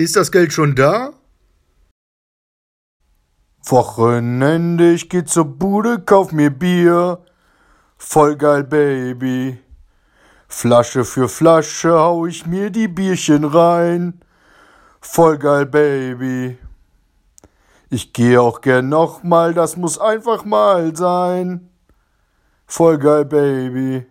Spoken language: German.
Ist das Geld schon da? Wochenende, ich geh zur Bude, kauf mir Bier. Voll geil, Baby. Flasche für Flasche hau ich mir die Bierchen rein. Voll geil, Baby. Ich geh auch gern nochmal, das muss einfach mal sein. Voll geil, Baby.